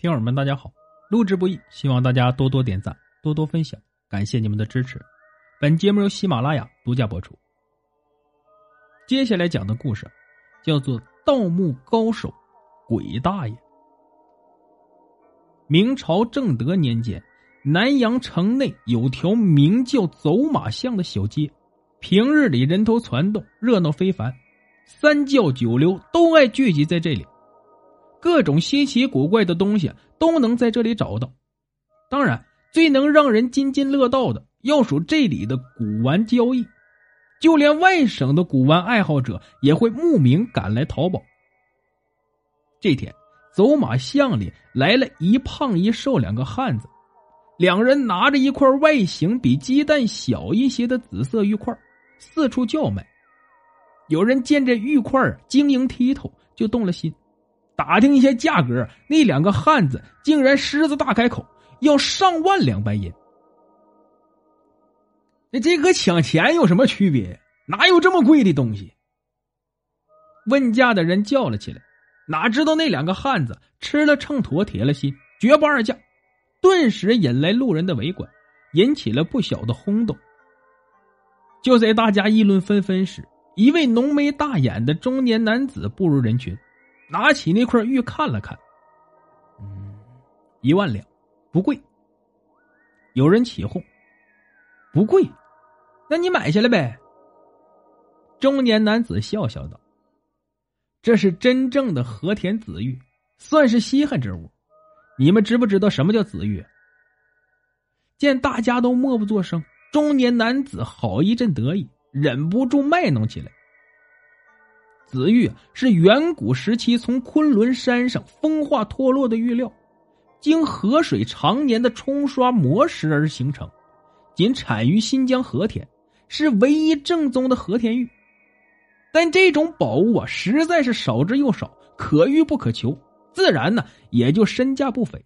听友们，大家好！录制不易，希望大家多多点赞，多多分享，感谢你们的支持。本节目由喜马拉雅独家播出。接下来讲的故事叫做《盗墓高手鬼大爷》。明朝正德年间，南阳城内有条名叫走马巷的小街，平日里人头攒动，热闹非凡，三教九流都爱聚集在这里。各种稀奇古怪的东西都能在这里找到，当然，最能让人津津乐道的要数这里的古玩交易，就连外省的古玩爱好者也会慕名赶来淘宝。这天，走马巷里来了一胖一瘦两个汉子，两人拿着一块外形比鸡蛋小一些的紫色玉块，四处叫卖。有人见这玉块晶莹剔透，就动了心。打听一下价格，那两个汉子竟然狮子大开口，要上万两白银。那这和抢钱有什么区别？哪有这么贵的东西？问价的人叫了起来，哪知道那两个汉子吃了秤砣铁了心，绝不二价，顿时引来路人的围观，引起了不小的轰动。就在大家议论纷纷时，一位浓眉大眼的中年男子步入人群。拿起那块玉看了看，嗯，一万两，不贵。有人起哄，不贵，那你买下来呗。中年男子笑笑道：“这是真正的和田紫玉，算是稀罕之物。你们知不知道什么叫紫玉？”见大家都默不作声，中年男子好一阵得意，忍不住卖弄起来。紫玉是远古时期从昆仑山上风化脱落的玉料，经河水常年的冲刷磨蚀而形成，仅产于新疆和田，是唯一正宗的和田玉。但这种宝物啊，实在是少之又少，可遇不可求，自然呢也就身价不菲。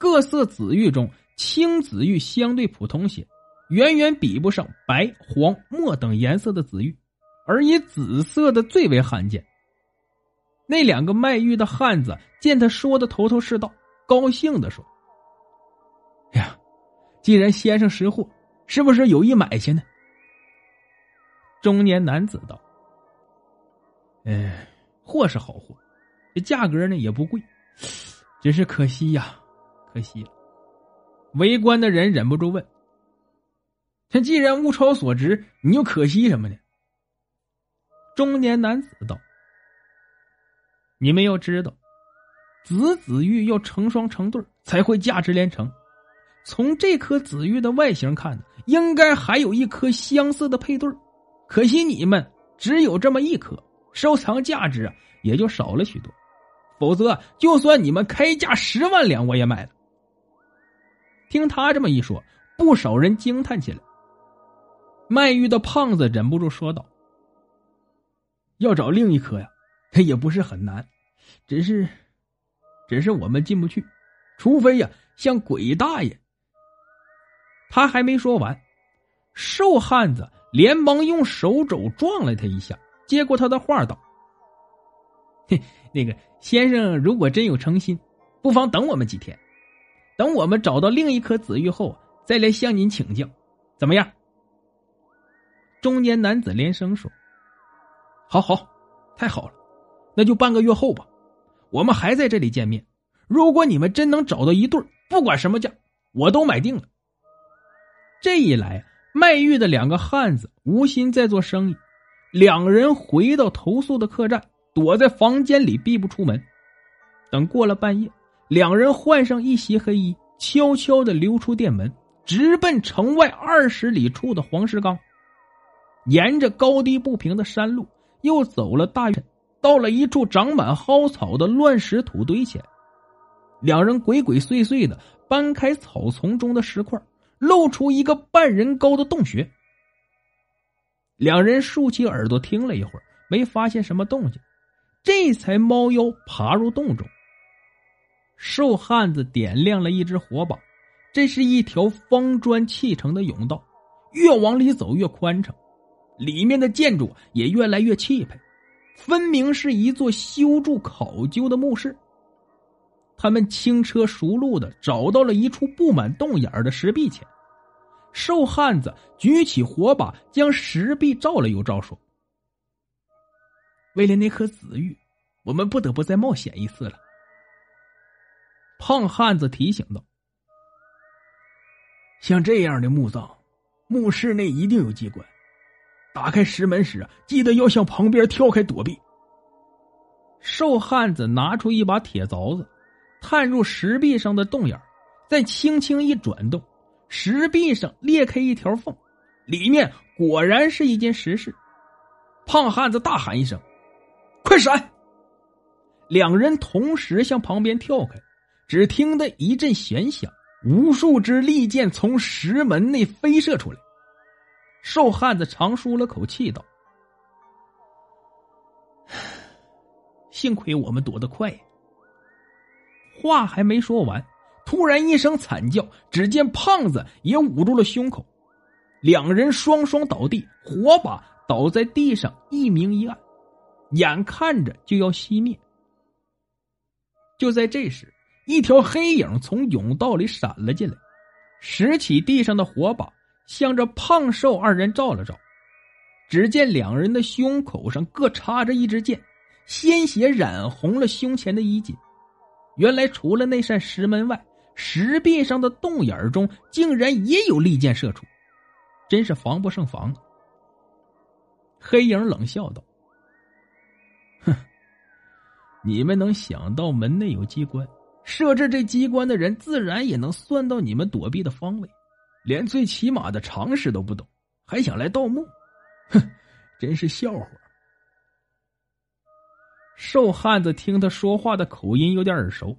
各色紫玉中，青紫玉相对普通些，远远比不上白、黄、墨等颜色的紫玉。而以紫色的最为罕见。那两个卖玉的汉子见他说的头头是道，高兴的说：“呀，既然先生识货，是不是有意买下呢？”中年男子道：“哎，货是好货，这价格呢也不贵，只是可惜呀，可惜了。”围观的人忍不住问：“他既然物超所值，你又可惜什么呢？”中年男子道：“你们要知道，紫紫玉要成双成对才会价值连城。从这颗紫玉的外形看，应该还有一颗相似的配对可惜你们只有这么一颗，收藏价值啊也就少了许多。否则，就算你们开价十万两，我也买了。”听他这么一说，不少人惊叹起来。卖玉的胖子忍不住说道。要找另一颗呀，他也不是很难，只是，只是我们进不去，除非呀，像鬼大爷。他还没说完，瘦汉子连忙用手肘撞了他一下，接过他的话道：“嘿，那个先生，如果真有诚心，不妨等我们几天，等我们找到另一颗紫玉后，再来向您请教，怎么样？”中年男子连声说。好好，太好了，那就半个月后吧，我们还在这里见面。如果你们真能找到一对不管什么价，我都买定了。这一来，卖玉的两个汉子无心再做生意，两人回到投宿的客栈，躲在房间里闭不出门。等过了半夜，两人换上一袭黑衣，悄悄的溜出店门，直奔城外二十里处的黄石岗，沿着高低不平的山路。又走了大约，到了一处长满蒿草的乱石土堆前，两人鬼鬼祟祟的搬开草丛中的石块，露出一个半人高的洞穴。两人竖起耳朵听了一会儿，没发现什么动静，这才猫腰爬入洞中。瘦汉子点亮了一只火把，这是一条方砖砌成的甬道，越往里走越宽敞。里面的建筑也越来越气派，分明是一座修筑考究的墓室。他们轻车熟路的找到了一处布满洞眼的石壁前。瘦汉子举起火把，将石壁照了又照，说：“为了那颗紫玉，我们不得不再冒险一次了。”胖汉子提醒道：“像这样的墓葬，墓室内一定有机关。打开石门时，记得要向旁边跳开躲避。”瘦汉子拿出一把铁凿子，探入石壁上的洞眼，再轻轻一转动。石壁上裂开一条缝，里面果然是一间石室。胖汉子大喊一声：“快闪！”两人同时向旁边跳开，只听得一阵弦响，无数支利箭从石门内飞射出来。瘦汉子长舒了口气，道：“幸亏我们躲得快。”话还没说完。突然一声惨叫，只见胖子也捂住了胸口，两人双双倒地，火把倒在地上，一明一暗，眼看着就要熄灭。就在这时，一条黑影从甬道里闪了进来，拾起地上的火把，向着胖瘦二人照了照，只见两人的胸口上各插着一支箭，鲜血染红了胸前的衣襟。原来，除了那扇石门外，石壁上的洞眼中竟然也有利箭射出，真是防不胜防。黑影冷笑道：“哼，你们能想到门内有机关，设置这机关的人自然也能算到你们躲避的方位，连最起码的常识都不懂，还想来盗墓？哼，真是笑话。”瘦汉子听他说话的口音有点耳熟。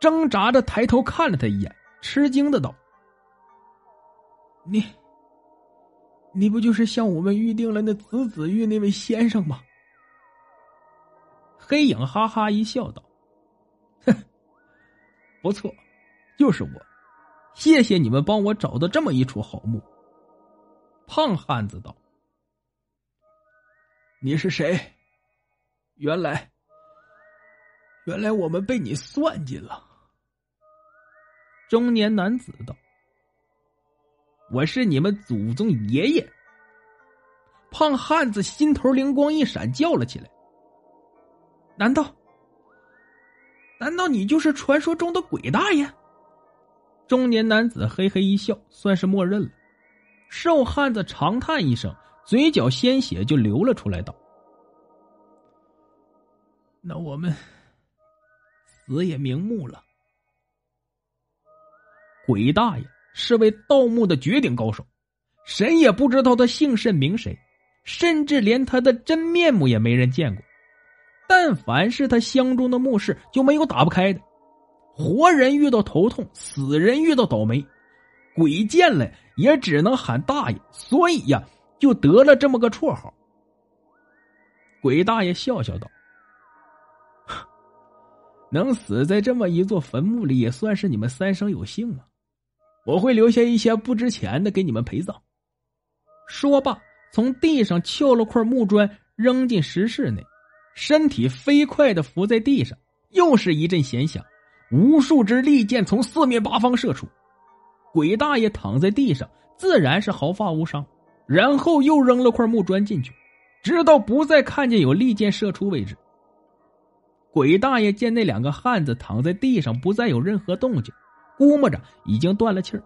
挣扎着抬头看了他一眼，吃惊的道：“你，你不就是向我们预定了那紫子玉那位先生吗？”黑影哈哈一笑，道：“哼，不错，就是我。谢谢你们帮我找到这么一处好墓。”胖汉子道：“你是谁？原来，原来我们被你算计了。”中年男子道：“我是你们祖宗爷爷。”胖汉子心头灵光一闪，叫了起来：“难道？难道你就是传说中的鬼大爷？”中年男子嘿嘿一笑，算是默认了。瘦汉子长叹一声，嘴角鲜血就流了出来，道：“那我们死也瞑目了。”鬼大爷是位盗墓的绝顶高手，谁也不知道他姓甚名谁，甚至连他的真面目也没人见过。但凡是他相中的墓室，就没有打不开的。活人遇到头痛，死人遇到倒霉，鬼见了也只能喊大爷，所以呀，就得了这么个绰号。鬼大爷笑笑道：“ 能死在这么一座坟墓里，也算是你们三生有幸啊。”我会留下一些不值钱的给你们陪葬。说罢，从地上撬了块木砖，扔进石室内，身体飞快的伏在地上。又是一阵闲响，无数支利箭从四面八方射出。鬼大爷躺在地上，自然是毫发无伤。然后又扔了块木砖进去，直到不再看见有利箭射出为止。鬼大爷见那两个汉子躺在地上，不再有任何动静。估摸着已经断了气儿，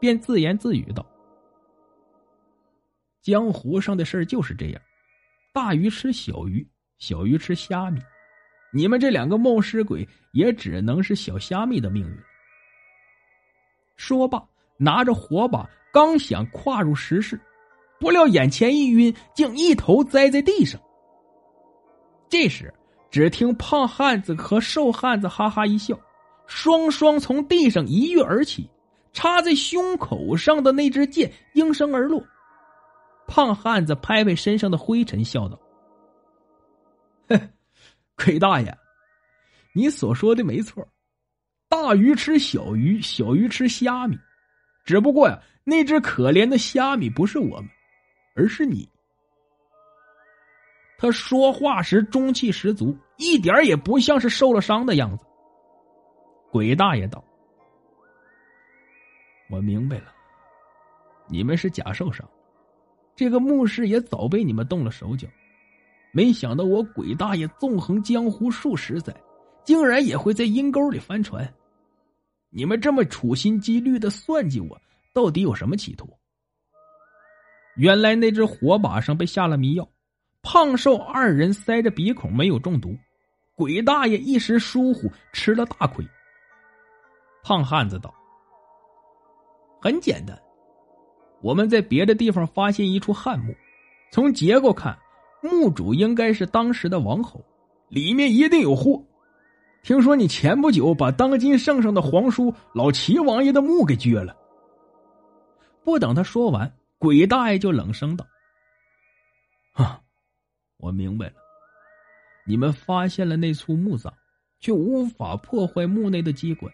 便自言自语道：“江湖上的事就是这样，大鱼吃小鱼，小鱼吃虾米。你们这两个冒失鬼也只能是小虾米的命运。”说罢，拿着火把，刚想跨入石室，不料眼前一晕，竟一头栽在地上。这时，只听胖汉子和瘦汉子哈哈一笑。双双从地上一跃而起，插在胸口上的那支箭应声而落。胖汉子拍拍身上的灰尘，笑道：“ 鬼大爷，你所说的没错，大鱼吃小鱼，小鱼吃虾米。只不过呀，那只可怜的虾米不是我们，而是你。”他说话时中气十足，一点也不像是受了伤的样子。鬼大爷道：“我明白了，你们是假受伤，这个墓室也早被你们动了手脚。没想到我鬼大爷纵横江湖数十载，竟然也会在阴沟里翻船。你们这么处心积虑的算计我，到底有什么企图？”原来那只火把上被下了迷药，胖瘦二人塞着鼻孔没有中毒，鬼大爷一时疏忽吃了大亏。胖汉子道：“很简单，我们在别的地方发现一处汉墓，从结构看，墓主应该是当时的王侯，里面一定有货。听说你前不久把当今圣上的皇叔老齐王爷的墓给掘了。”不等他说完。鬼大爷就冷声道：“啊，我明白了，你们发现了那处墓葬，却无法破坏墓内的机关，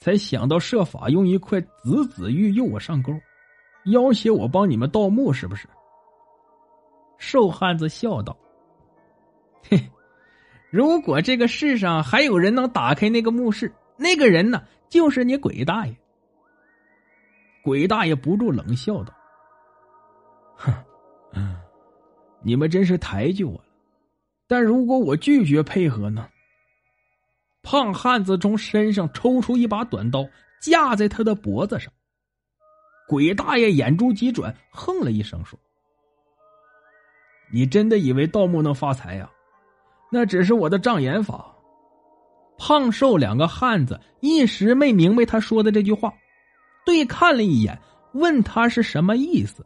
才想到设法用一块紫紫玉诱我上钩，要挟我帮你们盗墓，是不是？”瘦汉子笑道：“ 嘿，如果这个世上还有人能打开那个墓室，那个人呢，就是你鬼大爷。”鬼大爷不住冷笑道。哼，你们真是抬举我了。但如果我拒绝配合呢？胖汉子从身上抽出一把短刀，架在他的脖子上。鬼大爷眼珠急转，哼了一声说：“你真的以为盗墓能发财呀？那只是我的障眼法。”胖瘦两个汉子一时没明白他说的这句话，对看了一眼，问他是什么意思。